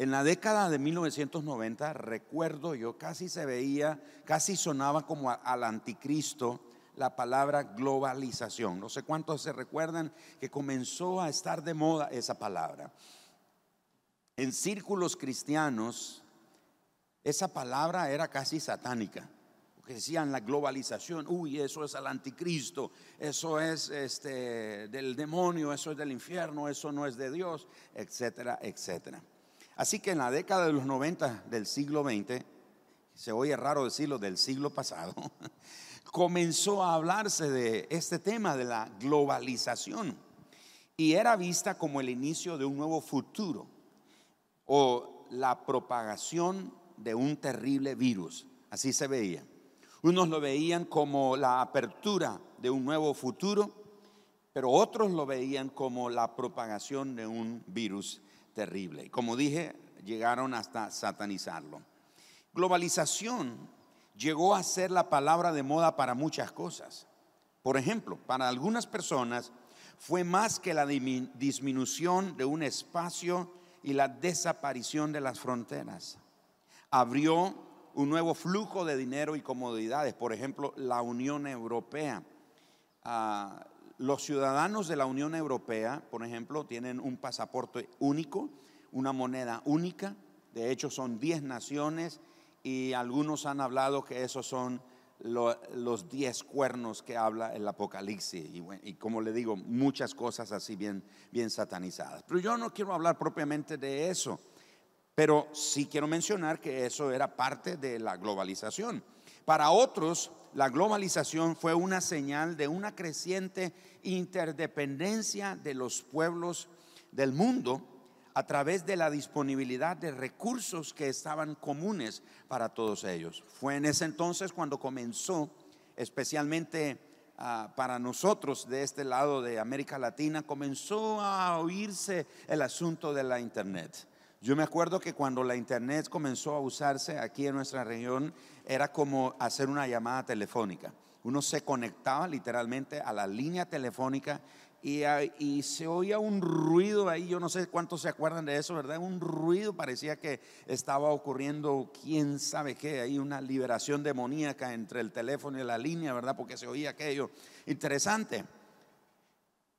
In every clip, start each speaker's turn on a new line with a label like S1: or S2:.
S1: En la década de 1990, recuerdo yo, casi se veía, casi sonaba como al anticristo la palabra globalización. No sé cuántos se recuerdan que comenzó a estar de moda esa palabra. En círculos cristianos, esa palabra era casi satánica. Porque decían la globalización, uy, eso es al anticristo, eso es este, del demonio, eso es del infierno, eso no es de Dios, etcétera, etcétera. Así que en la década de los 90 del siglo XX, se oye raro decirlo del siglo pasado, comenzó a hablarse de este tema de la globalización y era vista como el inicio de un nuevo futuro o la propagación de un terrible virus. Así se veía. Unos lo veían como la apertura de un nuevo futuro, pero otros lo veían como la propagación de un virus terrible. Como dije, llegaron hasta satanizarlo. Globalización llegó a ser la palabra de moda para muchas cosas. Por ejemplo, para algunas personas fue más que la disminución de un espacio y la desaparición de las fronteras. Abrió un nuevo flujo de dinero y comodidades, por ejemplo, la Unión Europea. Ah, los ciudadanos de la Unión Europea, por ejemplo, tienen un pasaporte único, una moneda única. De hecho, son 10 naciones y algunos han hablado que esos son los 10 cuernos que habla el Apocalipsis. Y, como le digo, muchas cosas así bien, bien satanizadas. Pero yo no quiero hablar propiamente de eso. Pero sí quiero mencionar que eso era parte de la globalización. Para otros, la globalización fue una señal de una creciente interdependencia de los pueblos del mundo a través de la disponibilidad de recursos que estaban comunes para todos ellos. Fue en ese entonces cuando comenzó, especialmente ah, para nosotros de este lado de América Latina, comenzó a oírse el asunto de la Internet. Yo me acuerdo que cuando la internet comenzó a usarse aquí en nuestra región, era como hacer una llamada telefónica. Uno se conectaba literalmente a la línea telefónica y, y, se oía un ruido ahí, yo no sé cuántos se acuerdan de eso, ¿verdad? Un ruido, parecía que estaba ocurriendo quién sabe qué, hay una liberación demoníaca entre el teléfono y la línea, ¿verdad? Porque se oía aquello. Interesante.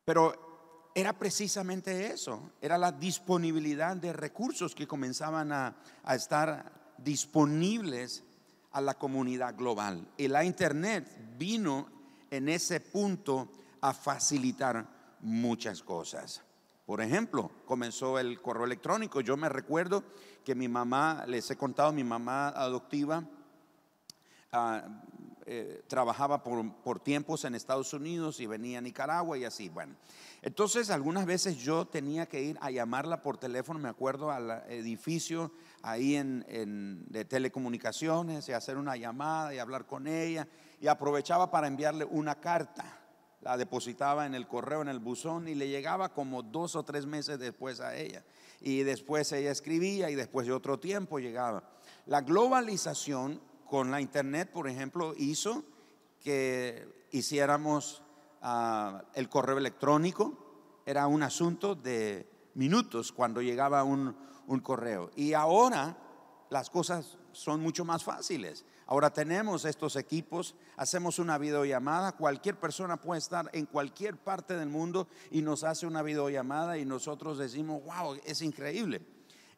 S1: Pero era precisamente eso, era la disponibilidad de recursos que comenzaban a, estar disponibles a la comunidad global. Y la Internet vino en ese punto a facilitar muchas cosas. Por ejemplo, comenzó el correo electrónico. Yo me recuerdo que mi mamá, les he contado, mi mamá adoptiva, ah, eh, trabajaba por, por, tiempos en Estados Unidos y venía a Nicaragua y así. Bueno, entonces algunas veces yo tenía que ir a llamarla por teléfono, me acuerdo al edificio ahí en, de telecomunicaciones y hacer una llamada y hablar con ella y aprovechaba para enviarle una carta. La depositaba en el correo, en el buzón y le llegaba como dos o tres meses después a ella. Y después ella escribía y después de otro tiempo llegaba. La globalización con la internet, por ejemplo, hizo que hiciéramos el correo electrónico, era un asunto de minutos cuando llegaba un, un correo. Y ahora las cosas son mucho más fáciles. Ahora tenemos estos equipos, hacemos una videollamada, cualquier persona puede estar en cualquier parte del mundo y nos hace una videollamada y nosotros decimos, wow, es increíble.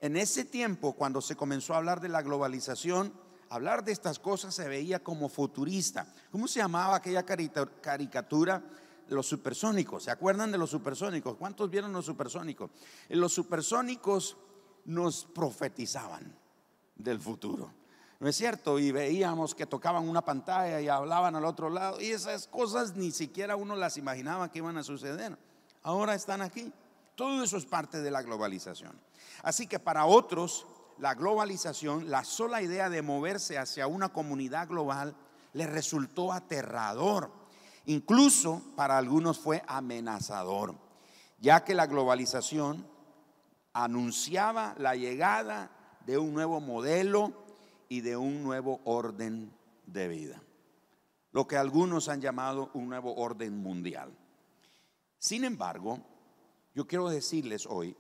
S1: En ese tiempo, cuando se comenzó a hablar de la globalización, hablar de estas cosas se veía como futurista. ¿Cómo se llamaba aquella caricatura? Los supersónicos. ¿Se acuerdan de los supersónicos? ¿Cuántos vieron los supersónicos? Los supersónicos nos profetizaban del futuro. ¿No es cierto? Y veíamos que tocaban una pantalla y hablaban al otro lado. Y esas cosas ni siquiera uno las imaginaba que iban a suceder. Ahora están aquí. Todo eso es parte de la globalización. Así que para otros la globalización, la sola idea de moverse hacia una comunidad global le resultó aterrador. Incluso para algunos fue amenazador, ya que la globalización anunciaba la llegada de un nuevo modelo y de un nuevo orden de vida. Lo que algunos han llamado un nuevo orden mundial. Sin embargo, yo quiero decirles hoy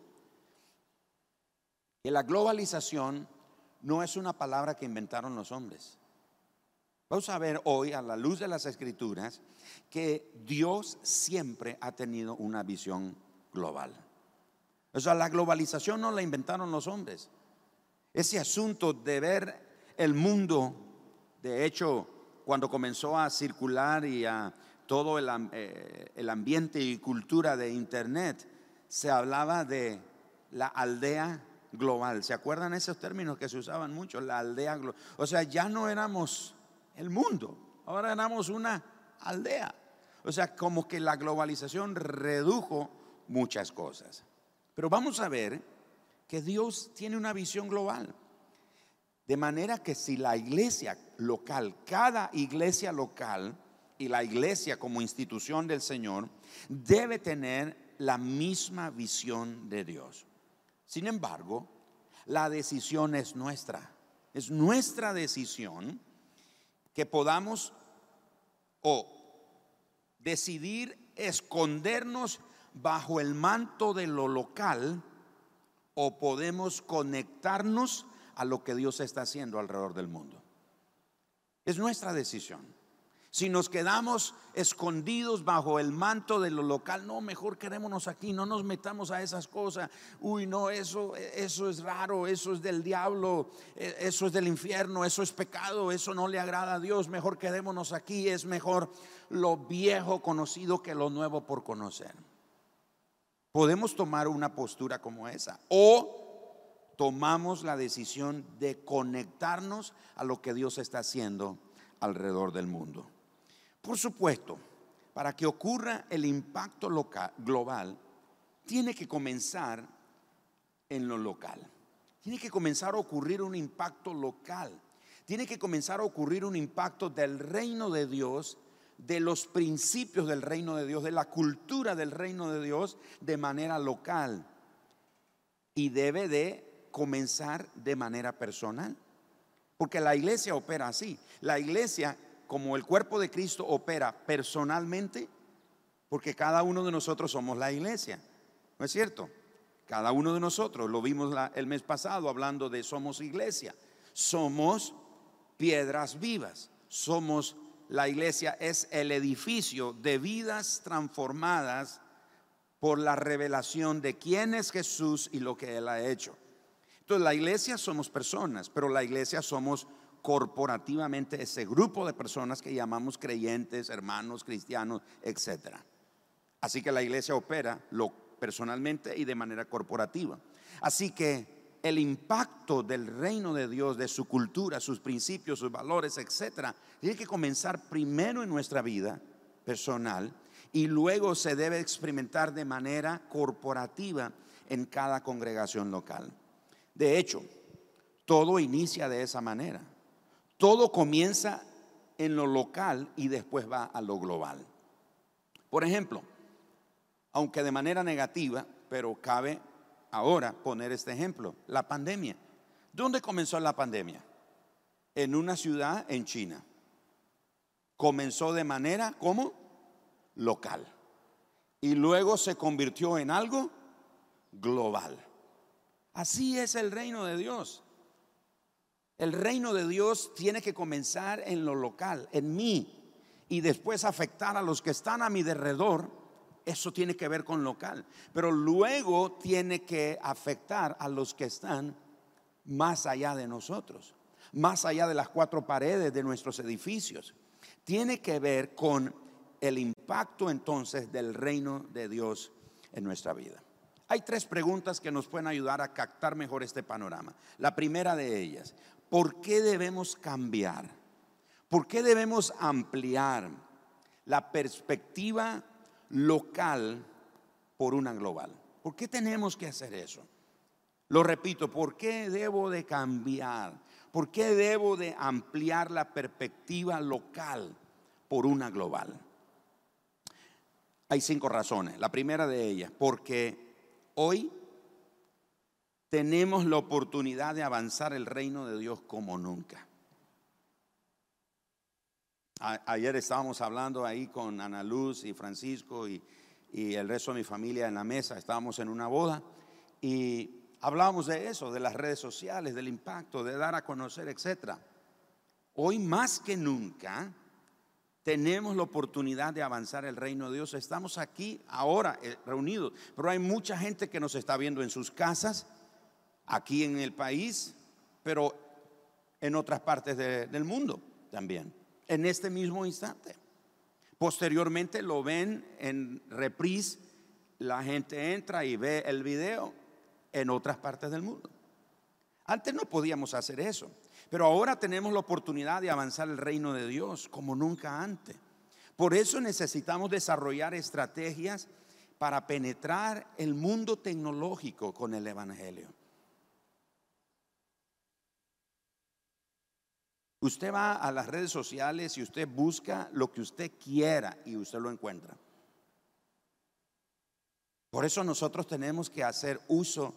S1: que la globalización no es una palabra que inventaron los hombres. Vamos a ver hoy, a la luz de las escrituras, que Dios siempre ha tenido una visión global. O sea, la globalización no la inventaron los hombres. Ese asunto de ver el mundo, de hecho, cuando comenzó a circular y a todo el, eh, el ambiente y cultura de Internet, se hablaba de la aldea global. ¿Se acuerdan esos términos que se usaban mucho? La aldea global. O sea, ya no éramos el mundo, ahora éramos una aldea. O sea, como que la globalización redujo muchas cosas. Pero vamos a ver que Dios tiene una visión global. De manera que si la iglesia local, cada iglesia local y la iglesia como institución del Señor, debe tener la misma visión de Dios. Sin embargo, la decisión es nuestra. Es nuestra decisión que podamos o decidir escondernos bajo el manto de lo local o podemos conectarnos a lo que Dios está haciendo alrededor del mundo. Es nuestra decisión. Si nos quedamos escondidos bajo el manto de lo local, no, mejor quedémonos aquí, no nos metamos a esas cosas. Uy, no, eso, eso es raro, eso es del diablo, e, eso es del infierno, eso es pecado, eso no le agrada a Dios. Mejor quedémonos aquí, es mejor lo viejo conocido que lo nuevo por conocer. Podemos tomar una postura como esa o tomamos la decisión de conectarnos a lo que Dios está haciendo alrededor del mundo. Por supuesto, para que ocurra el impacto local, global, tiene que comenzar en lo local. Tiene que comenzar a ocurrir un impacto local. Tiene que comenzar a ocurrir un impacto del reino de Dios, de los principios del reino de Dios, de la cultura del reino de Dios de manera local. Y debe de comenzar de manera personal. Porque la iglesia opera así. La iglesia como el cuerpo de Cristo opera personalmente, porque cada uno de nosotros somos la iglesia, ¿no es cierto? Cada uno de nosotros, lo vimos el mes pasado hablando de somos iglesia, somos piedras vivas, somos la iglesia, es el edificio de vidas transformadas por la revelación de quién es Jesús y lo que Él ha hecho. Entonces la iglesia somos personas, pero la iglesia somos corporativamente ese grupo de personas que llamamos creyentes, hermanos, cristianos, etc. Así que la iglesia opera lo personalmente y de manera corporativa. Así que el impacto del reino de Dios, de su cultura, sus principios, sus valores, etc., tiene que comenzar primero en nuestra vida personal y luego se debe experimentar de manera corporativa en cada congregación local. De hecho, todo inicia de esa manera. Todo comienza en lo local y después va a lo global. Por ejemplo, aunque de manera negativa, pero cabe ahora poner este ejemplo, la pandemia. ¿Dónde comenzó la pandemia? En una ciudad en China. Comenzó de manera como local y luego se convirtió en algo global. Así es el reino de Dios. El reino de Dios tiene que comenzar en lo local, en mí, y después afectar a los que están a mi derredor. Eso tiene que ver con local. Pero luego tiene que afectar a los que están más allá de nosotros, más allá de las cuatro paredes de nuestros edificios. Tiene que ver con el impacto entonces del reino de Dios en nuestra vida. Hay tres preguntas que nos pueden ayudar a captar mejor este panorama. La primera de ellas, ¿Por qué debemos cambiar? ¿Por qué debemos ampliar la perspectiva local por una global? ¿Por qué tenemos que hacer eso? Lo repito, ¿por qué debo de cambiar? ¿Por qué debo de ampliar la perspectiva local por una global? Hay cinco razones. La primera de ellas, porque hoy tenemos la oportunidad de avanzar el reino de Dios como nunca. ayer estábamos hablando ahí con Ana Luz y Francisco y, y el resto de mi familia en la mesa. Estábamos en una boda y hablábamos de eso, de las redes sociales, del impacto, de dar a conocer, etc. Hoy más que nunca tenemos la oportunidad de avanzar el reino de Dios. Estamos aquí ahora eh, reunidos, pero hay mucha gente que nos está viendo en sus casas, aquí en el país, pero en otras partes del mundo también, en este mismo instante. Posteriormente lo ven en reprise, la gente entra y ve el video en otras partes del mundo. Antes no podíamos hacer eso, pero ahora tenemos la oportunidad de avanzar el reino de Dios como nunca antes. Por eso necesitamos desarrollar estrategias para penetrar el mundo tecnológico con el Evangelio. Usted va a las redes sociales y usted busca lo que usted quiera y usted lo encuentra. Por eso nosotros tenemos que hacer uso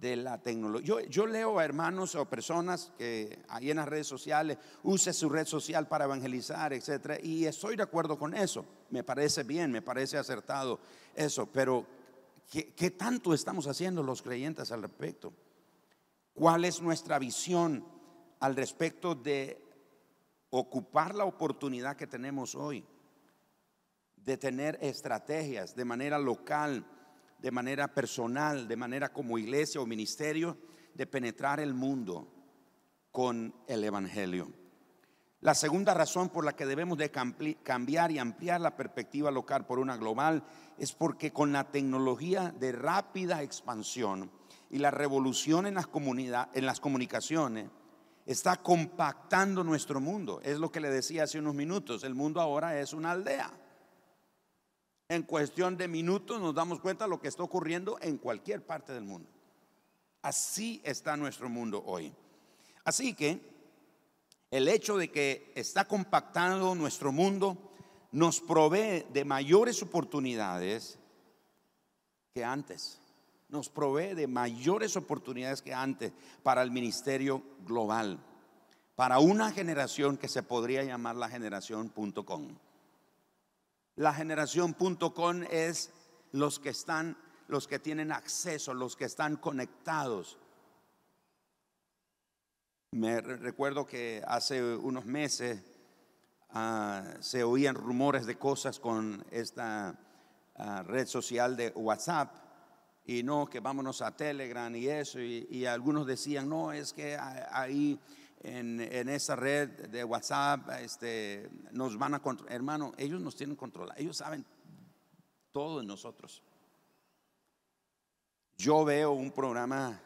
S1: de la tecnología. Yo, leo a hermanos o personas que ahí en las redes sociales use su red social para evangelizar, etcétera, y estoy de acuerdo con eso. Me parece bien, me parece acertado eso, pero ¿qué, qué tanto estamos haciendo los creyentes al respecto? ¿Cuál es nuestra visión? Al respecto de ocupar la oportunidad que tenemos hoy, de tener estrategias de manera local, de manera personal, de manera como iglesia o ministerio, de penetrar el mundo con el Evangelio. La segunda razón por la que debemos de cambiar y ampliar la perspectiva local por una global es porque con la tecnología de rápida expansión y la revolución en las, en las comunicaciones, está compactando nuestro mundo. Es lo que le decía hace unos minutos. El mundo ahora es una aldea. En cuestión de minutos nos damos cuenta de lo que está ocurriendo en cualquier parte del mundo. Así está nuestro mundo hoy. Así que el hecho de que está compactando nuestro mundo nos provee de mayores oportunidades que antes nos provee de mayores oportunidades que antes para el ministerio global, para una generación que se podría llamar la generación.com. La generación.com es los que están, los que tienen acceso, los que están conectados. Me recuerdo que hace unos meses ah, se oían rumores de cosas con esta ah, red social de WhatsApp y no, que vámonos a Telegram y eso, y, algunos decían, no, es que ahí en, esa red de WhatsApp este, nos van a controlar. Hermano, ellos nos tienen controlado, ellos saben todo de nosotros. Yo veo un programa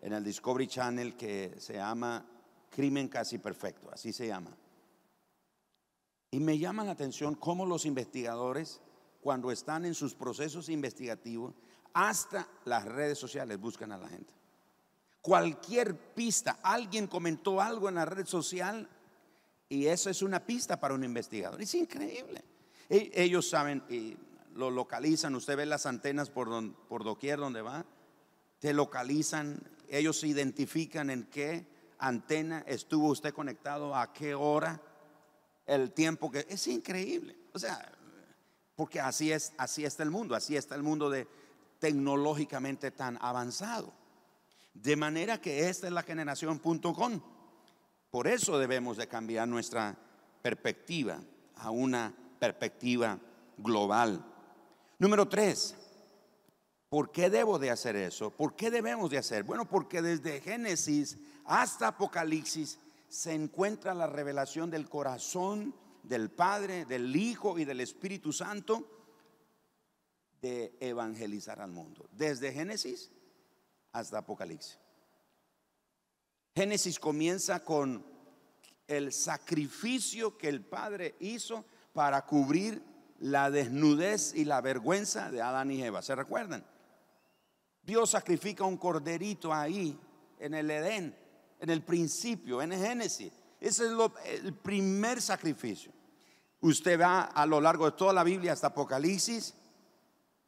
S1: en el Discovery Channel que se llama Crimen Casi Perfecto, así se llama. Y me llama la atención cómo los investigadores, cuando están en sus procesos investigativos, hasta las redes sociales buscan a la gente. Cualquier pista, alguien comentó algo en la red social y eso es una pista para un investigador. Es increíble. E, ellos saben y lo localizan, usted ve las antenas por, por doquier donde va, te localizan, ellos identifican en qué antena estuvo usted conectado, a qué hora, el tiempo que... Es increíble. O sea, porque así es, así está el mundo, así está el mundo de, tecnológicamente tan avanzado. De manera que esta es la generación.com. Por eso debemos de cambiar nuestra perspectiva a una perspectiva global. Número tres, ¿por qué debo de hacer eso? ¿Por qué debemos de hacer? Bueno, porque desde Génesis hasta Apocalipsis se encuentra la revelación del corazón del Padre, del Hijo y del Espíritu Santo de evangelizar al mundo, desde Génesis hasta Apocalipsis. Génesis comienza con el sacrificio que el Padre hizo para cubrir la desnudez y la vergüenza de Adán y Eva. ¿Se recuerdan? Dios sacrifica un corderito ahí en el Edén, en el principio, en Génesis. Ese es el primer sacrificio. Usted va a lo largo de toda la Biblia hasta Apocalipsis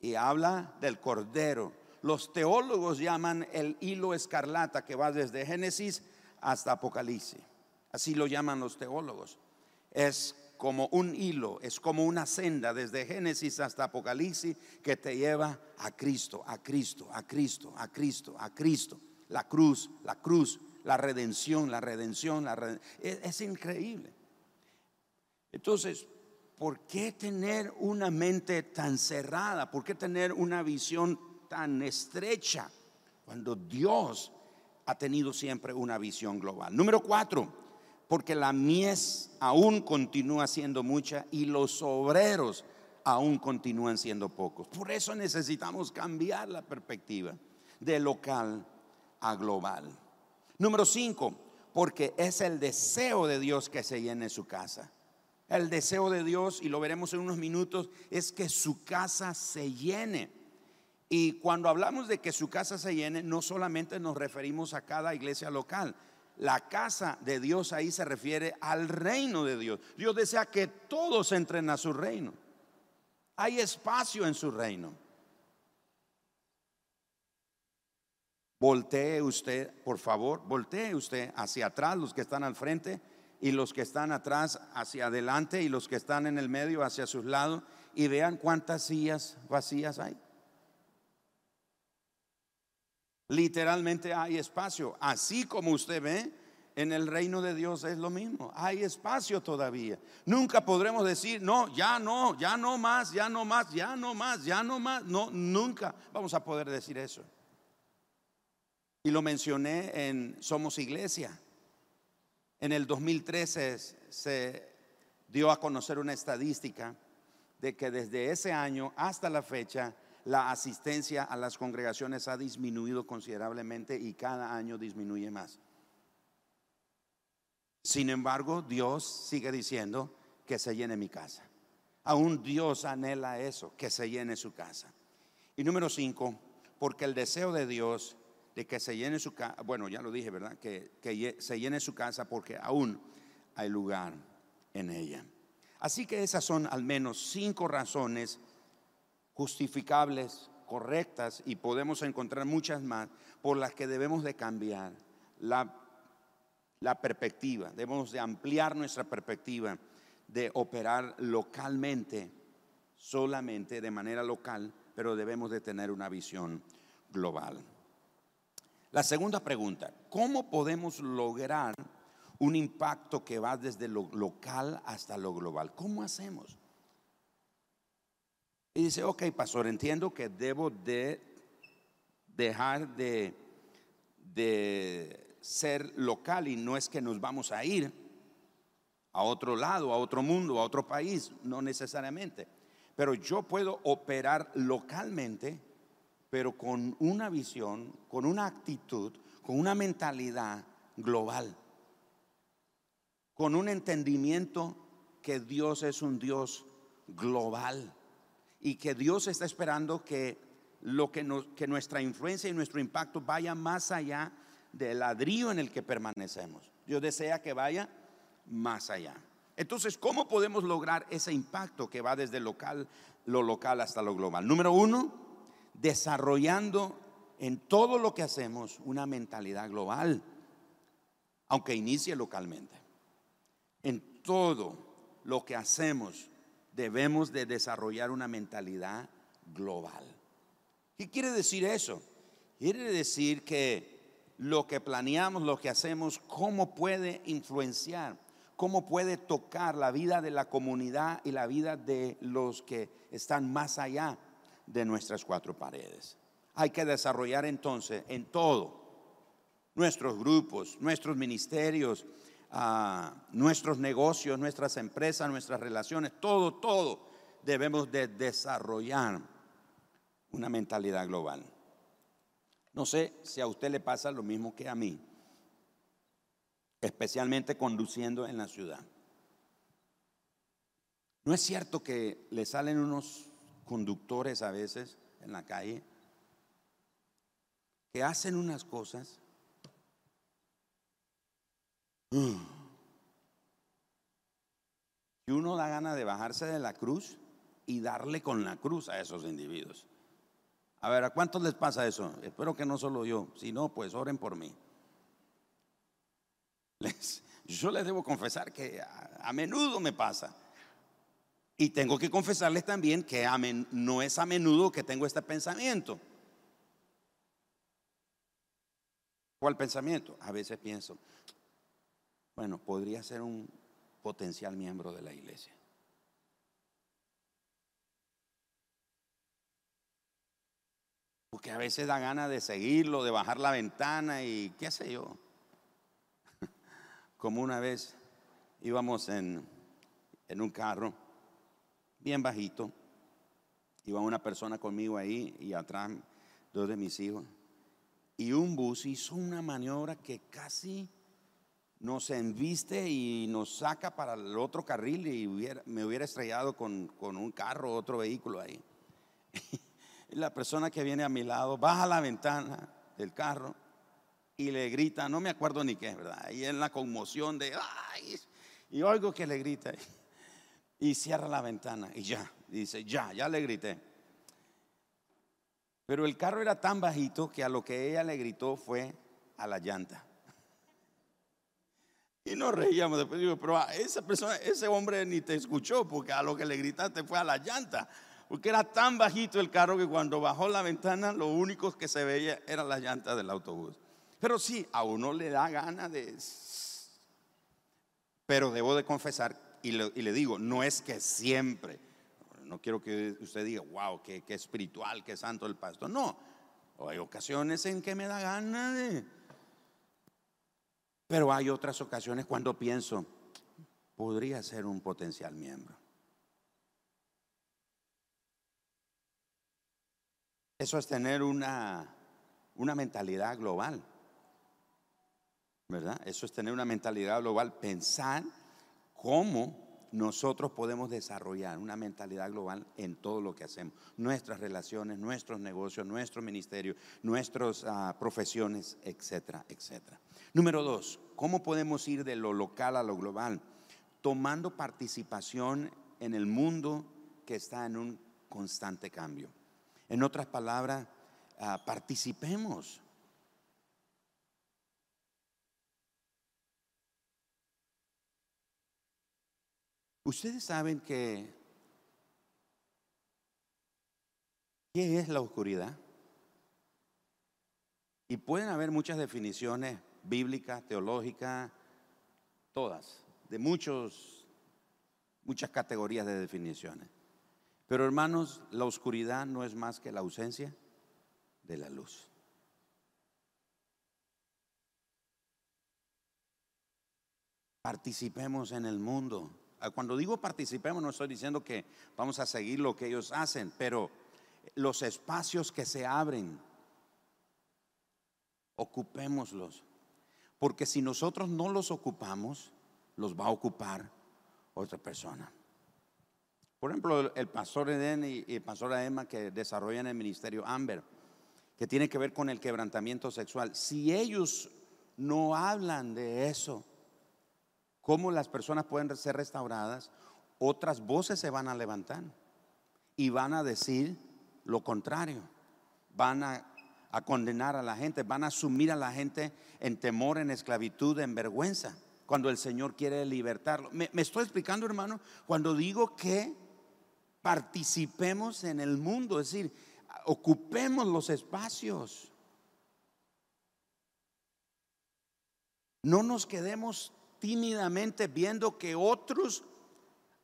S1: y habla del cordero. Los teólogos llaman el hilo escarlata que va desde Génesis hasta Apocalipsis. Así lo llaman los teólogos. Es como un hilo, es como una senda desde Génesis hasta Apocalipsis que te lleva a Cristo, a Cristo, a Cristo, a Cristo, a Cristo. La cruz, la cruz, la redención, la redención, la Es, increíble. Entonces, ¿por qué tener una mente tan cerrada? ¿Por qué tener una visión tan estrecha cuando Dios ha tenido siempre una visión global? Número cuatro, porque la mies aún continúa siendo mucha y los obreros aún continúan siendo pocos. Por eso necesitamos cambiar la perspectiva de local a global. Número cinco, porque es el deseo de Dios que se llene su casa. El deseo de Dios, y lo veremos en unos minutos, es que su casa se llene. Y cuando hablamos de que su casa se llene, no solamente nos referimos a cada iglesia local, la casa de Dios ahí se refiere al reino de Dios. Dios desea que todos entren a su reino. Hay espacio en su reino. Voltee usted, por favor, voltee usted hacia atrás, los que están al frente, y los que están atrás hacia adelante, y los que están en el medio hacia sus lados, y vean cuántas sillas vacías hay. Literalmente hay espacio. Así como usted ve, en el reino de Dios es lo mismo. Hay espacio todavía. Nunca podremos decir, no, ya no, ya no más, ya no más, ya no más, ya no más. No, nunca vamos a poder decir eso. Y lo mencioné en Somos Iglesia. En el 2013 se dio a conocer una estadística de que desde ese año hasta la fecha la asistencia a las congregaciones ha disminuido considerablemente y cada año disminuye más. Sin embargo, Dios sigue diciendo que se llene mi casa. Aún Dios anhela eso, que se llene su casa. Y número cinco, porque el deseo de Dios de que se llene su casa, bueno, ya lo dije, ¿verdad? Que, que se llene su casa porque aún hay lugar en ella. Así que esas son al menos cinco razones justificables, correctas, y podemos encontrar muchas más por las que debemos de cambiar la, la perspectiva, debemos de ampliar nuestra perspectiva de operar localmente, solamente de manera local, pero debemos de tener una visión global. La segunda pregunta, ¿cómo podemos lograr un impacto que va desde lo local hasta lo global? ¿Cómo hacemos? Y dice, ok, pastor, entiendo que debo de dejar de, de ser local y no es que nos vamos a ir a otro lado, a otro mundo, a otro país, no necesariamente. Pero yo puedo operar localmente, pero con una visión, con una actitud, con una mentalidad global, con un entendimiento que Dios es un Dios global y que Dios está esperando que, lo que, que nuestra influencia y nuestro impacto vaya más allá del ladrillo en el que permanecemos. Dios desea que vaya más allá. Entonces, ¿cómo podemos lograr ese impacto que va desde local, lo local hasta lo global? Número uno, desarrollando en todo lo que hacemos una mentalidad global, aunque inicie localmente. En todo lo que hacemos debemos de desarrollar una mentalidad global. ¿Qué quiere decir eso? Quiere decir que lo que planeamos, lo que hacemos, cómo puede influenciar, cómo puede tocar la vida de la comunidad y la vida de los que están más allá de nuestras cuatro paredes. Hay que desarrollar entonces en todo, nuestros grupos, nuestros ministerios, a nuestros negocios, nuestras empresas, nuestras relaciones, todo, todo debemos de desarrollar una mentalidad global. No sé si a usted le pasa lo mismo que a mí, especialmente conduciendo en la ciudad. ¿No es cierto que le salen unos conductores a veces en la calle que hacen unas cosas y uno da gana de bajarse de la cruz y darle con la cruz a esos individuos. A ver, ¿a cuántos les pasa eso? Espero que no solo yo, si no, pues oren por mí. yo les debo confesar que a, menudo me pasa. Y tengo que confesarles también que no es a menudo que tengo este pensamiento. ¿Cuál pensamiento? A veces pienso, bueno, podría ser un potencial miembro de la iglesia. Porque a veces da ganas de seguirlo, de bajar la ventana y qué sé yo. Como una vez íbamos en, en un carro bien bajito, iba una persona conmigo ahí y atrás dos de mis hijos. Y un bus hizo una maniobra que casi nos enviste y nos saca para el otro carril y me hubiera estrellado con, con un carro, otro vehículo ahí. la persona que viene a mi lado baja la ventana del carro y le grita, no me acuerdo ni qué, ¿verdad? Y en la conmoción de, ay, y oigo que le grita y cierra la ventana y ya, dice, ya, ya le grité. Pero el carro era tan bajito que a lo que ella le gritó fue a la llanta. Y nos reíamos después, digo, pero esa persona, ese hombre ni te escuchó porque a lo que le gritaste fue a la llanta porque era tan bajito el carro que cuando bajó la ventana lo único que se veía era la llanta del autobús. Pero sí, a uno le da gana de... Pero debo de confesar, y le, digo, no es que siempre, no quiero que usted diga, wow, qué, espiritual, qué santo el pastor. No, hay ocasiones en que me da gana de... Pero hay otras ocasiones cuando pienso, podría ser un potencial miembro. Eso es tener una, una mentalidad global. ¿Verdad? Eso es tener una mentalidad global, pensar cómo nosotros podemos desarrollar una mentalidad global en todo lo que hacemos, nuestras relaciones, nuestros negocios, nuestro ministerio, nuestras ah, profesiones, etcétera, etcétera. Número dos, ¿cómo podemos ir de lo local a lo global? Tomando participación en el mundo que está en un constante cambio. En otras palabras, ah, participemos. Ustedes saben que ¿qué es la oscuridad? Y pueden haber muchas definiciones bíblicas, teológicas, todas, de muchos muchas categorías de definiciones. Pero hermanos, la oscuridad no es más que la ausencia de la luz. Participemos en el mundo. Ah, cuando digo participemos, no estoy diciendo que vamos a seguir lo que ellos hacen, pero los espacios que se abren, ocupémoslos. Porque si nosotros no los ocupamos, los va a ocupar otra persona. Por ejemplo, el pastor Eden y el pastor Emma que desarrollan el ministerio Amber, que tiene que ver con el quebrantamiento sexual. Si ellos no hablan de eso, cómo las personas pueden ser restauradas, otras voces se van a levantar y van a decir lo contrario. Van a, condenar a la gente, van a sumir a la gente en temor, en esclavitud, en vergüenza, cuando el Señor quiere libertarlo. me estoy explicando, hermano? Cuando digo que participemos en el mundo, es decir, ocupemos los espacios. No nos quedemos tímidamente viendo que otros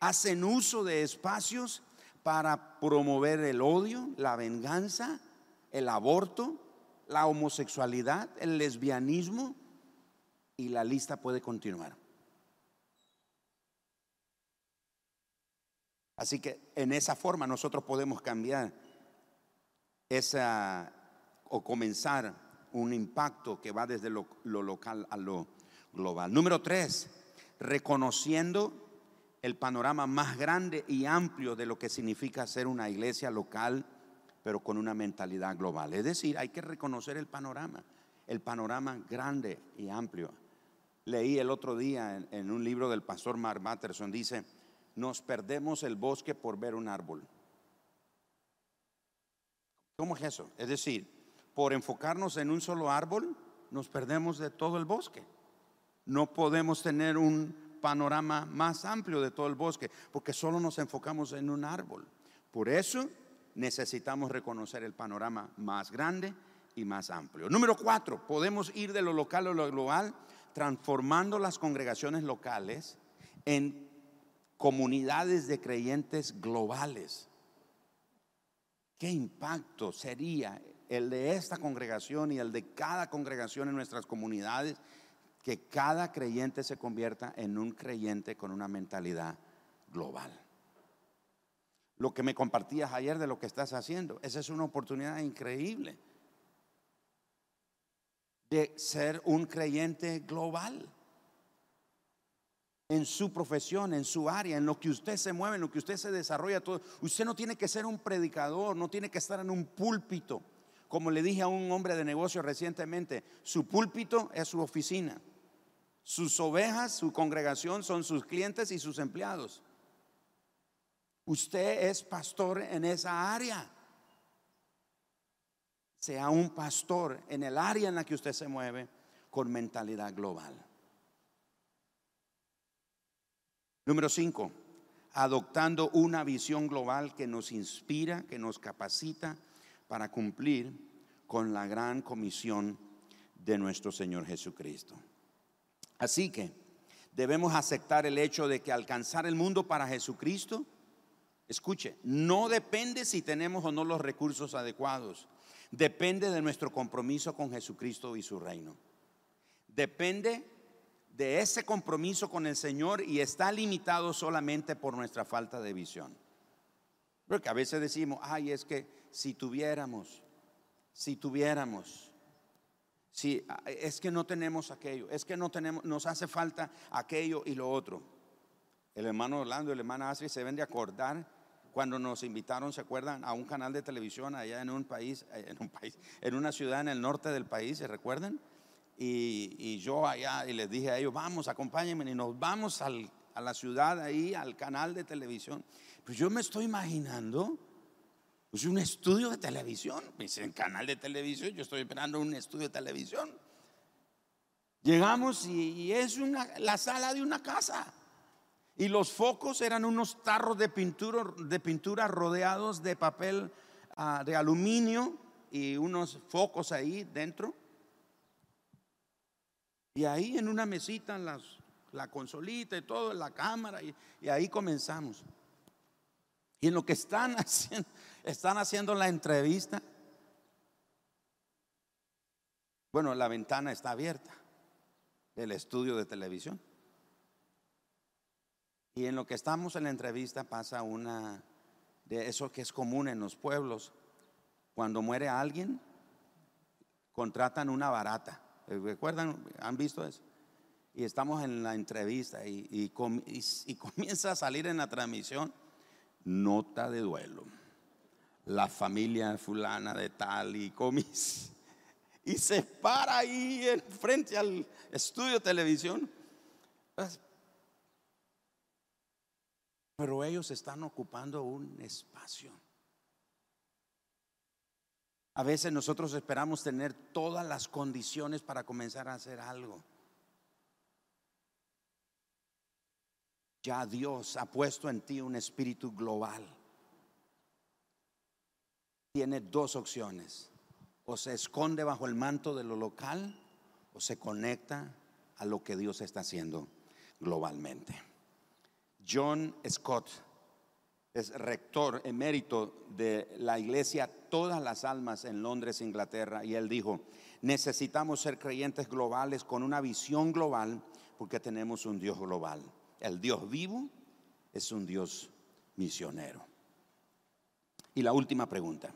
S1: hacen uso de espacios para promover el odio, la venganza, el aborto, la homosexualidad, el lesbianismo y la lista puede continuar. Así que en esa forma nosotros podemos cambiar esa o comenzar un impacto que va desde lo, local a lo global. Número tres, reconociendo el panorama más grande y amplio de lo que significa ser una iglesia local, pero con una mentalidad global. Es decir, hay que reconocer el panorama, el panorama grande y amplio. Leí el otro día en, un libro del pastor Mark Batterson, dice, nos perdemos el bosque por ver un árbol. ¿Cómo es eso? Es decir, por enfocarnos en un solo árbol, nos perdemos de todo el bosque. No podemos tener un panorama más amplio de todo el bosque, porque solo nos enfocamos en un árbol. Por eso necesitamos reconocer el panorama más grande y más amplio. Número cuatro, podemos ir de lo local a lo global, transformando las congregaciones locales en comunidades de creyentes globales. ¿Qué impacto sería el de esta congregación y el de cada congregación en nuestras comunidades? Que cada creyente se convierta en un creyente con una mentalidad global. Lo que me compartías ayer de lo que estás haciendo, esa es una oportunidad increíble de ser un creyente global en su profesión, en su área, en lo que usted se mueve, en lo que usted se desarrolla. Todo. Usted no tiene que ser un predicador, no tiene que estar en un púlpito. Como le dije a un hombre de negocio recientemente, su púlpito es su oficina. Sus ovejas, su congregación son sus clientes y sus empleados. Usted es pastor en esa área. Sea un pastor en el área en la que usted se mueve con mentalidad global. Número cinco, adoptando una visión global que nos inspira, que nos capacita para cumplir con la gran comisión de nuestro Señor Jesucristo. Así que debemos aceptar el hecho de que alcanzar el mundo para Jesucristo, escuche, no depende si tenemos o no los recursos adecuados, depende de nuestro compromiso con Jesucristo y su reino. Depende de ese compromiso con el Señor y está limitado solamente por nuestra falta de visión. Porque a veces decimos, ay, es que si tuviéramos, si tuviéramos, si es que no tenemos aquello, es que no tenemos, nos hace falta aquello y lo otro. El hermano Orlando y el hermano Astrid se ven de acordar cuando nos invitaron, ¿se acuerdan? A un canal de televisión allá en un país, en un país, en una ciudad en el norte del país, ¿se recuerdan? Y, yo allá y les dije a ellos, vamos, acompáñenme y nos vamos a la ciudad ahí, al canal de televisión. Pues yo me estoy imaginando, pues un estudio de televisión, me dicen canal de televisión, yo estoy esperando un estudio de televisión. Llegamos y, es una, la sala de una casa. Y los focos eran unos tarros de pintura, de pintura rodeados de papel ah, de aluminio y unos focos ahí dentro. Y ahí en una mesita, la consolita y todo, la cámara, y, ahí comenzamos. Y en lo que están haciendo, están haciendo la entrevista, bueno, la ventana está abierta del estudio de televisión. Y en lo que estamos en la entrevista pasa una de eso que es común en los pueblos. Cuando muere alguien, contratan una barata. ¿Recuerdan? ¿Han visto eso? Y estamos en la entrevista y, comienza a salir en la transmisión nota de duelo. La familia fulana de tal y comis. Y se para ahí en frente al estudio de televisión. Pero ellos están ocupando un espacio. A veces nosotros esperamos tener todas las condiciones para comenzar a hacer algo. Ya Dios ha puesto en ti un espíritu global. Tiene dos opciones. O se esconde bajo el manto de lo local o se conecta a lo que Dios está haciendo globalmente. John Scott es rector emérito de la iglesia Todas las Almas en Londres, Inglaterra, y él dijo, necesitamos ser creyentes globales con una visión global porque tenemos un Dios global. El Dios vivo es un Dios misionero. Y la última pregunta.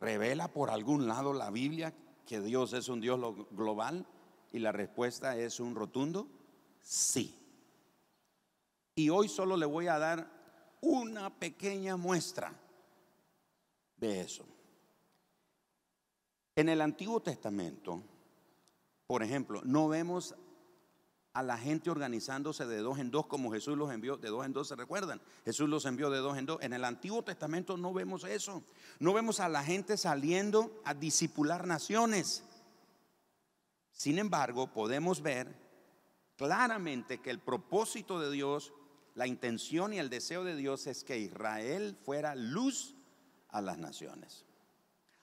S1: ¿Revela por algún lado la Biblia que Dios es un Dios global? Y la respuesta es un rotundo sí. Y hoy solo le voy a dar una pequeña muestra de eso. En el Antiguo Testamento, por ejemplo, no vemos a la gente organizándose de dos en dos como Jesús los envió de dos en dos, ¿se recuerdan? Jesús los envió de dos en dos. En el Antiguo Testamento no vemos eso. No vemos a la gente saliendo a disipular naciones. Sin embargo, podemos ver claramente que el propósito de Dios, la intención y el deseo de Dios es que Israel fuera luz a las naciones.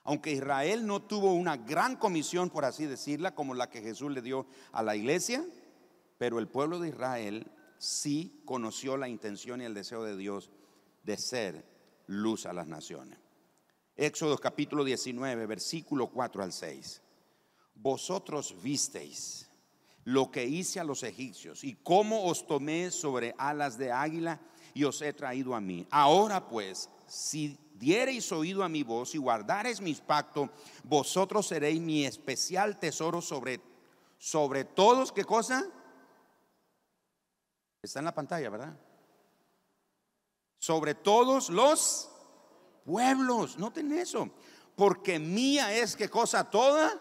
S1: Aunque Israel no tuvo una gran comisión, por así decirla, como la que Jesús le dio a la iglesia, pero el pueblo de Israel sí conoció la intención y el deseo de Dios de ser luz a las naciones. Éxodo capítulo 19, versículo 4 al 6. Vosotros visteis lo que hice a los egipcios y cómo os tomé sobre alas de águila y os he traído a mí. Ahora pues, si diereis oído a mi voz y guardareis mis pactos, vosotros seréis mi especial tesoro sobre, sobre todos. ¿Qué cosa? Está en la pantalla, ¿verdad? Sobre todos los pueblos. Noten eso. Porque mía es que cosa toda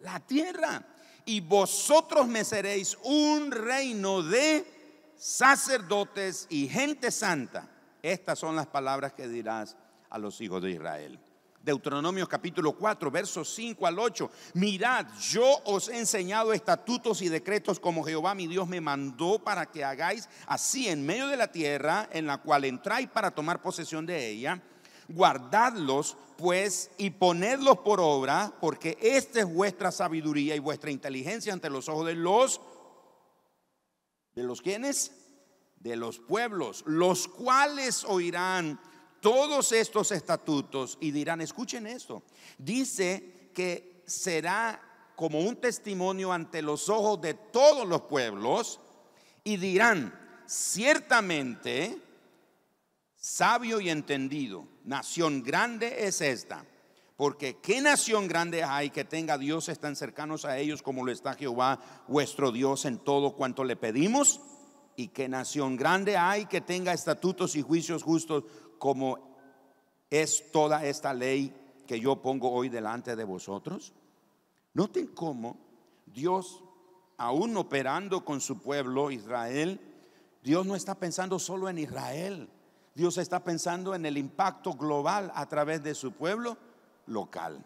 S1: la tierra. Y vosotros me seréis un reino de sacerdotes y gente santa. Estas son las palabras que dirás a los hijos de Israel. Deuteronomio capítulo 4, versos 5 al 8. Mirad, yo os he enseñado estatutos y decretos como Jehová mi Dios me mandó para que hagáis así en medio de la tierra en la cual entráis para tomar posesión de ella. Guardadlos pues y ponedlos por obra, porque esta es vuestra sabiduría y vuestra inteligencia ante los ojos de los de los quienes de los pueblos, los cuales oirán todos estos estatutos y dirán, escuchen esto, dice que será como un testimonio ante los ojos de todos los pueblos y dirán, ciertamente, sabio y entendido, nación grande es esta. Porque qué nación grande hay que tenga dioses tan cercanos a ellos como lo está Jehová, vuestro Dios, en todo cuanto le pedimos. Y qué nación grande hay que tenga estatutos y juicios justos como es toda esta ley que yo pongo hoy delante de vosotros? Noten cómo Dios, aún operando con su pueblo Israel, Dios no está pensando solo en Israel. Dios está pensando en el impacto global a través de su pueblo local.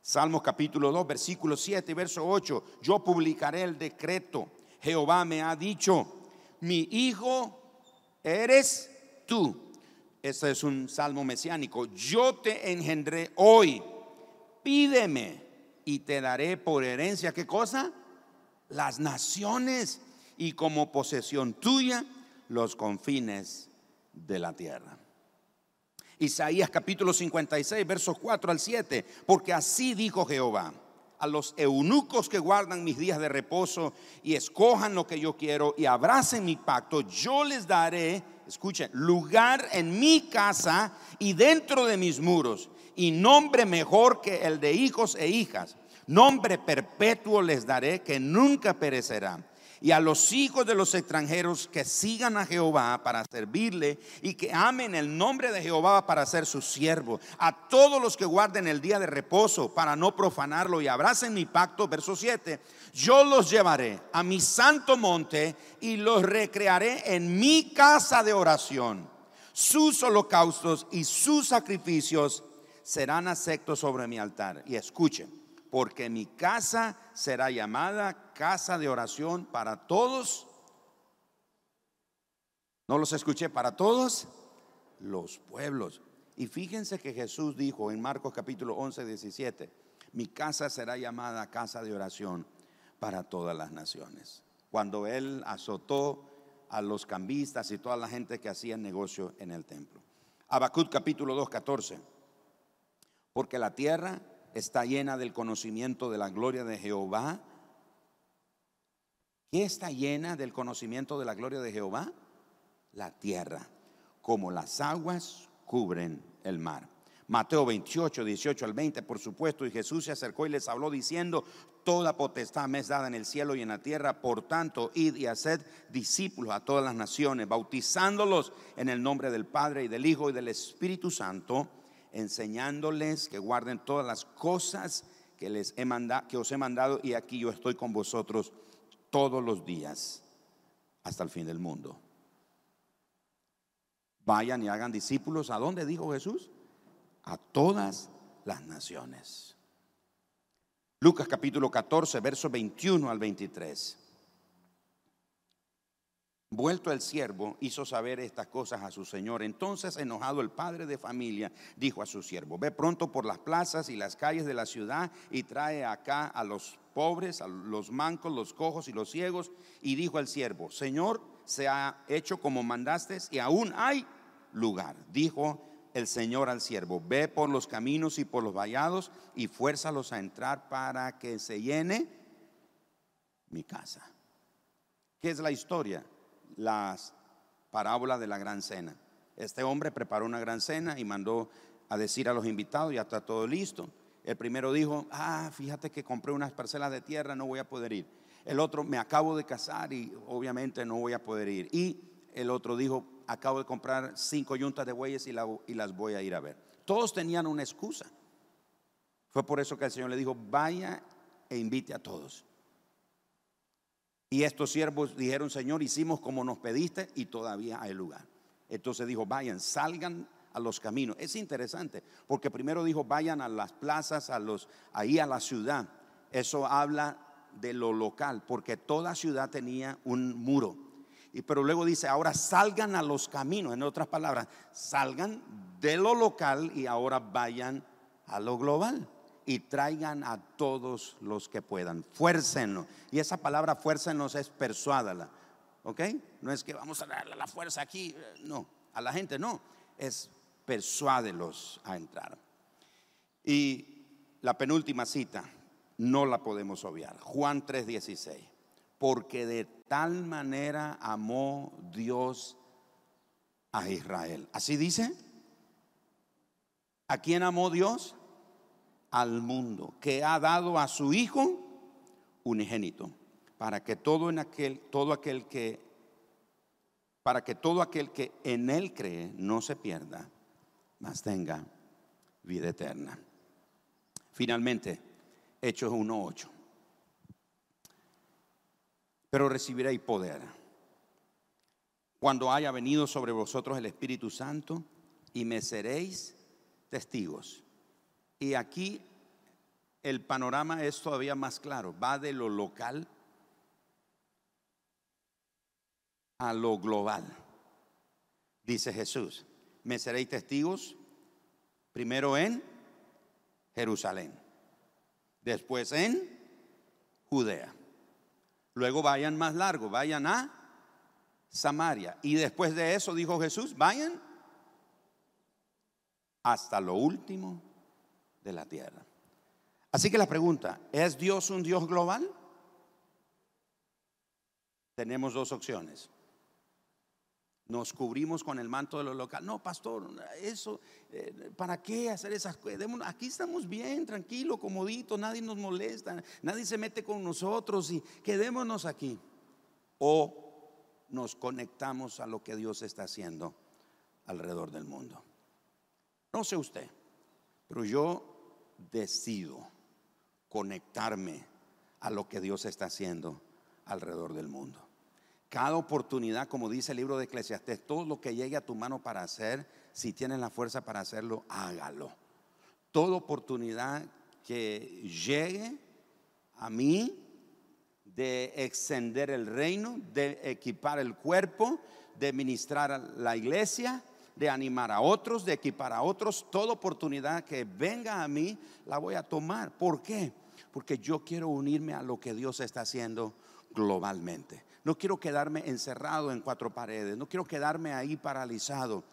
S1: Salmos capítulo 2, versículo 7 y verso 8. Yo publicaré el decreto. Jehová me ha dicho, mi hijo eres tú este es un salmo mesiánico. Yo te engendré hoy. Pídeme y te daré por herencia, ¿qué cosa? Las naciones y como posesión tuya los confines de la tierra. Isaías capítulo 56, versos 4 al 7, porque así dijo Jehová, a los eunucos que guardan mis días de reposo y escojan lo que yo quiero y abracen mi pacto, yo les daré escuchen, lugar en mi casa y dentro de mis muros, y nombre mejor que el de hijos e hijas. Nombre perpetuo les daré que nunca perecerá y a los hijos de los extranjeros que sigan a Jehová para servirle y que amen el nombre de Jehová para ser su siervo. A todos los que guarden el día de reposo para no profanarlo y abracen mi pacto, verso 7, yo los llevaré a mi santo monte y los recrearé en mi casa de oración. Sus holocaustos y sus sacrificios serán aceptos sobre mi altar. Y escuchen porque mi casa será llamada casa de oración para todos. No los escuché para todos los pueblos. Y fíjense que Jesús dijo en Marcos capítulo 11, 17, mi casa será llamada casa de oración para todas las naciones. Cuando él azotó a los cambistas y toda la gente que hacía negocio en el templo. Habacuc capítulo 2, 14. Porque la tierra está llena del conocimiento de la gloria de Jehová. ¿Qué está llena del conocimiento de la gloria de Jehová? La tierra, como las aguas cubren el mar. Mateo 28, 18 al 20, por supuesto, y Jesús se acercó y les habló diciendo, toda potestad me es dada en el cielo y en la tierra, por tanto, id y haced discípulos a todas las naciones, bautizándolos en el nombre del Padre y del Hijo y del Espíritu Santo enseñándoles que guarden todas las cosas que, les he mandado, que os he mandado y aquí yo estoy con vosotros todos los días hasta el fin del mundo. Vayan y hagan discípulos. ¿A dónde dijo Jesús? A todas las naciones. Lucas capítulo 14, verso 21 al 23. Vuelto el siervo, hizo saber estas cosas a su señor. Entonces, enojado el padre de familia, dijo a su siervo, ve pronto por las plazas y las calles de la ciudad y trae acá a los pobres, a los mancos, los cojos y los ciegos. Y dijo al siervo, Señor, se ha hecho como mandaste y aún hay lugar. Dijo el Señor al siervo, ve por los caminos y por los vallados y fuérzalos a entrar para que se llene mi casa. ¿Qué es la historia? Las parábolas de la gran cena. Este hombre preparó una gran cena y mandó a decir a los invitados, ya está todo listo. El primero dijo, ah, fíjate que compré unas parcelas de tierra, no voy a poder ir. El otro, me acabo de casar y obviamente no voy a poder ir. Y el otro dijo, acabo de comprar cinco yuntas de bueyes y, y las voy a ir a ver. Todos tenían una excusa. Fue por eso que el Señor le dijo, vaya e invite a todos. Y estos siervos dijeron, Señor, hicimos como nos pediste y todavía hay lugar. Entonces dijo, vayan, salgan a los caminos. Es interesante, porque primero dijo, vayan a las plazas, a los, ahí a la ciudad. Eso habla de lo local, porque toda ciudad tenía un muro. Y pero luego dice, ahora salgan a los caminos, en otras palabras, salgan de lo local y ahora vayan a lo global y traigan a todos los que puedan. Fuércenlo. Y esa palabra fuércenos es persuádala. ¿Ok? No es que vamos a darle la fuerza aquí. No, a la gente no. Es persuádelos a entrar. Y la penúltima cita no la podemos obviar. Juan 3:16. Porque de tal manera amó Dios a Israel. ¿Así dice? ¿A quién amó Dios? Al mundo, que ha dado a su Hijo unigénito, para que todo en aquel, todo aquel que, para que todo aquel que en él cree no se pierda, mas tenga vida eterna. Finalmente, Hechos 1.8. Pero recibiréis poder cuando haya venido sobre vosotros el Espíritu Santo y me seréis testigos y aquí el panorama es todavía más claro. Va de lo local a lo global. Dice Jesús, me seréis testigos primero en Jerusalén, después en Judea. Luego vayan más largo, vayan a Samaria. Y después de eso dijo Jesús, vayan hasta lo último de la tierra. Así que la pregunta, ¿es Dios un Dios global? Tenemos dos opciones. Nos cubrimos con el manto de lo local. No, pastor, eso, eh, ¿para qué hacer esas cosas? Aquí estamos bien, tranquilo, comodito, nadie nos molesta, nadie se mete con nosotros y quedémonos aquí. O nos conectamos a lo que Dios está haciendo alrededor del mundo. No sé usted, pero yo decido conectarme a lo que Dios está haciendo alrededor del mundo. Cada oportunidad, como dice el libro de Eclesiastés, todo lo que llegue a tu mano para hacer, si tienes la fuerza para hacerlo, hágalo. Toda oportunidad que llegue a mí de extender el reino, de equipar el cuerpo, de ministrar a la iglesia, de animar a otros, de equipar a otros. Toda oportunidad que venga a mí, la voy a tomar. ¿Por qué? Porque yo quiero unirme a lo que Dios está haciendo globalmente. No quiero quedarme encerrado en cuatro paredes. No quiero quedarme ahí paralizado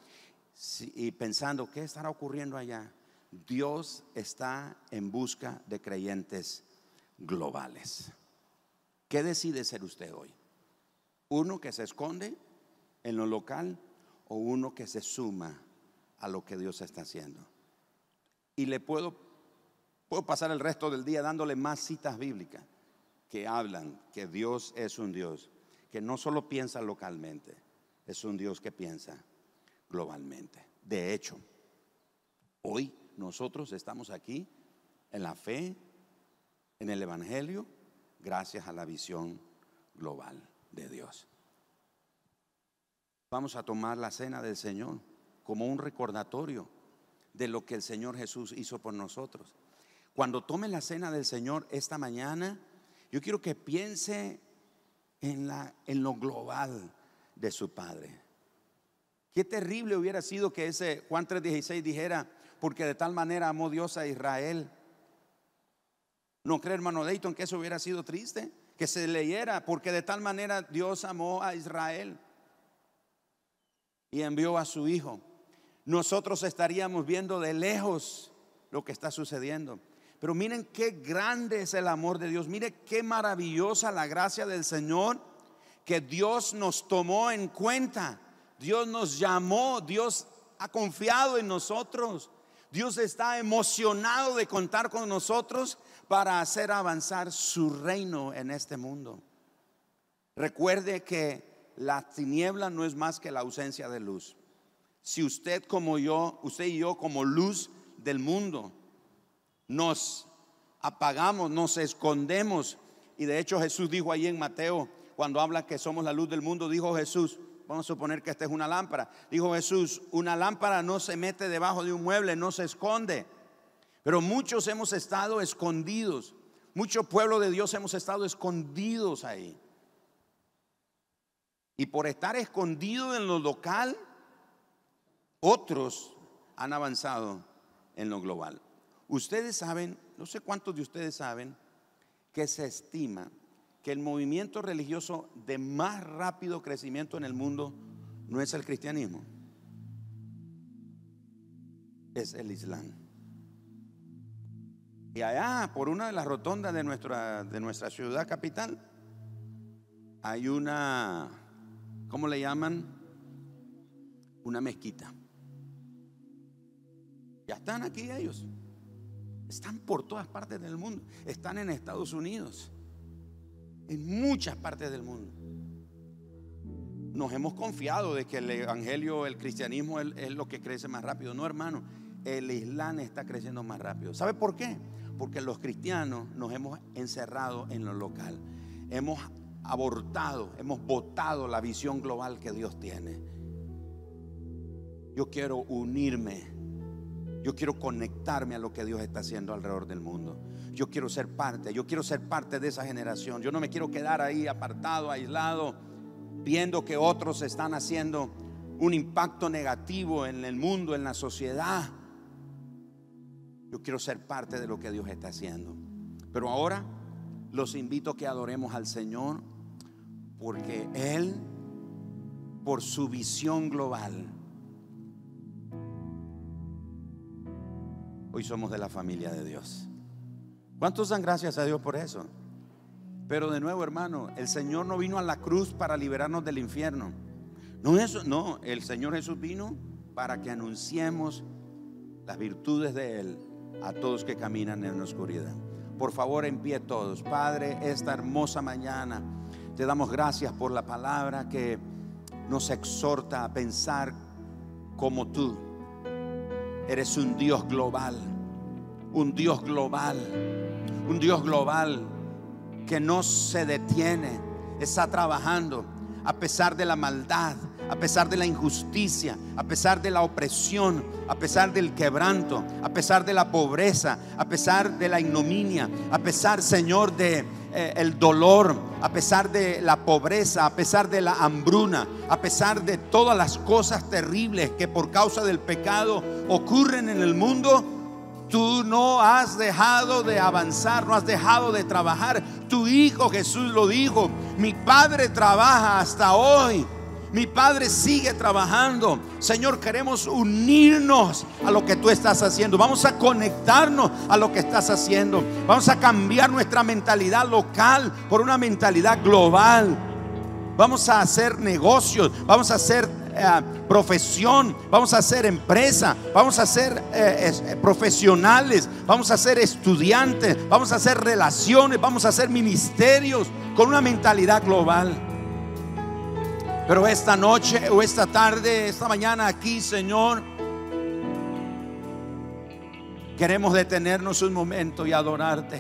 S1: y pensando, ¿qué estará ocurriendo allá? Dios está en busca de creyentes globales. ¿Qué decide ser usted hoy? ¿Uno que se esconde en lo local o uno que se suma a lo que Dios está haciendo. Y le puedo, puedo pasar el resto del día dándole más citas bíblicas que hablan que Dios es un Dios que no solo piensa localmente, es un Dios que piensa globalmente. De hecho, hoy nosotros estamos aquí en la fe, en el Evangelio, gracias a la visión global de Dios. Vamos a tomar la cena del Señor como un recordatorio de lo que el Señor Jesús hizo por nosotros. Cuando tome la cena del Señor esta mañana, yo quiero que piense en, la, en lo global. de su Padre. Qué terrible hubiera sido que ese Juan 3:16 dijera, porque de tal manera amó Dios a Israel. ¿No cree hermano Dayton que eso hubiera sido triste? Que se leyera, porque de tal manera Dios amó a Israel y envió a su Hijo. Nosotros estaríamos viendo de lejos lo que está sucediendo. Pero miren qué grande es el amor de Dios. Miren qué maravillosa la gracia del Señor que Dios nos tomó en cuenta. Dios nos llamó, Dios ha confiado en nosotros. Dios está emocionado de contar con nosotros para hacer avanzar su reino en este mundo. Recuerde que la tiniebla no es más que la ausencia de luz. Si usted como yo, usted y yo como luz del mundo, nos apagamos, nos escondemos. Y de hecho Jesús dijo ahí en Mateo, cuando habla que somos la luz del mundo, dijo Jesús, vamos a suponer que esta es una lámpara, dijo Jesús, una lámpara no se mete debajo de un mueble, no se esconde. Pero muchos hemos estado escondidos, mucho pueblo de Dios hemos estado escondidos ahí. Y por estar escondido en lo local, otros han avanzado en lo global. Ustedes saben, no sé cuántos de ustedes saben, que se estima que el movimiento religioso de más rápido crecimiento en el mundo no es el cristianismo, es el Islam. Y allá, por una de las rotondas de nuestra, de nuestra ciudad capital, hay una, ¿cómo le llaman? Una mezquita. Ya están aquí ellos. Están por todas partes del mundo. Están en Estados Unidos. En muchas partes del mundo. Nos hemos confiado de que el evangelio, el cristianismo es, lo que crece más rápido. No, hermano. El Islam está creciendo más rápido. ¿Sabe por qué? Porque los cristianos nos hemos encerrado en lo local. Hemos abortado, hemos votado la visión global que Dios tiene. Yo quiero unirme yo quiero conectarme a lo que Dios está haciendo alrededor del mundo. Yo quiero ser parte, yo quiero ser parte de esa generación. Yo no me quiero quedar ahí apartado, aislado, viendo que otros están haciendo un impacto negativo en el mundo, en la sociedad. Yo quiero ser parte de lo que Dios está haciendo. Pero ahora los invito a que adoremos al Señor porque Él, por su visión global, hoy somos de la familia de Dios. ¿Cuántos dan gracias a Dios por eso? Pero de nuevo, hermano, el Señor no vino a la cruz para liberarnos del infierno. No, eso, no, el Señor Jesús vino para que anunciemos las virtudes de Él a todos que caminan en la oscuridad. Por favor, en pie todos. Padre, esta hermosa mañana te damos gracias por la palabra que nos exhorta a pensar como tú. Eres un Dios global, un Dios global, un Dios global que no se detiene, está trabajando a pesar de la maldad, a pesar de la injusticia, a pesar de la opresión, a pesar del quebranto, a pesar de la pobreza, a pesar de la ignominia, a pesar, Señor, de eh, el dolor, a pesar de la pobreza, a pesar de la hambruna, a pesar de todas las cosas terribles que por causa del pecado ocurren en el mundo, tú no has dejado de avanzar, no has dejado de trabajar. Tu Hijo Jesús lo dijo, mi Padre trabaja hasta hoy mi Padre sigue trabajando. Señor, queremos unirnos a lo que tú estás haciendo. Vamos a conectarnos a lo que estás haciendo. Vamos a cambiar nuestra mentalidad local por una mentalidad global. Vamos a hacer negocios, vamos a hacer eh, profesión, vamos a hacer empresa, vamos a ser eh, eh, profesionales, vamos a ser estudiantes, vamos a hacer relaciones, vamos a hacer ministerios con una mentalidad global. Pero esta noche o esta tarde, esta mañana aquí, Señor, queremos detenernos un momento y adorarte.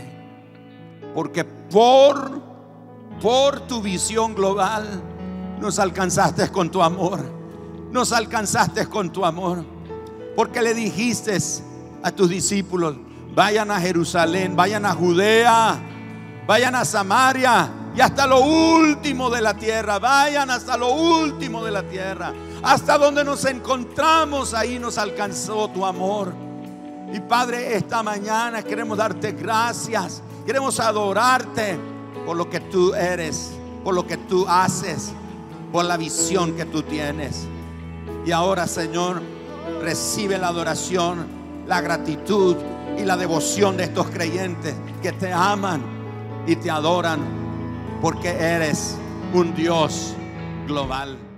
S1: Porque por, por tu visión global nos alcanzaste con tu amor. Nos alcanzaste con tu amor. Porque le dijiste a tus discípulos, vayan a Jerusalén, vayan a Judea, vayan a Samaria y hasta lo último de la tierra. Vayan hasta lo último de la tierra. Hasta donde nos encontramos, ahí nos alcanzó tu amor. Y Padre, esta mañana queremos darte gracias. Queremos adorarte por lo que tú eres, por lo que tú haces, por la visión que tú tienes. Y ahora, Señor, recibe la adoración, la gratitud y la devoción de estos creyentes que te aman y te adoran porque eres un Dios global.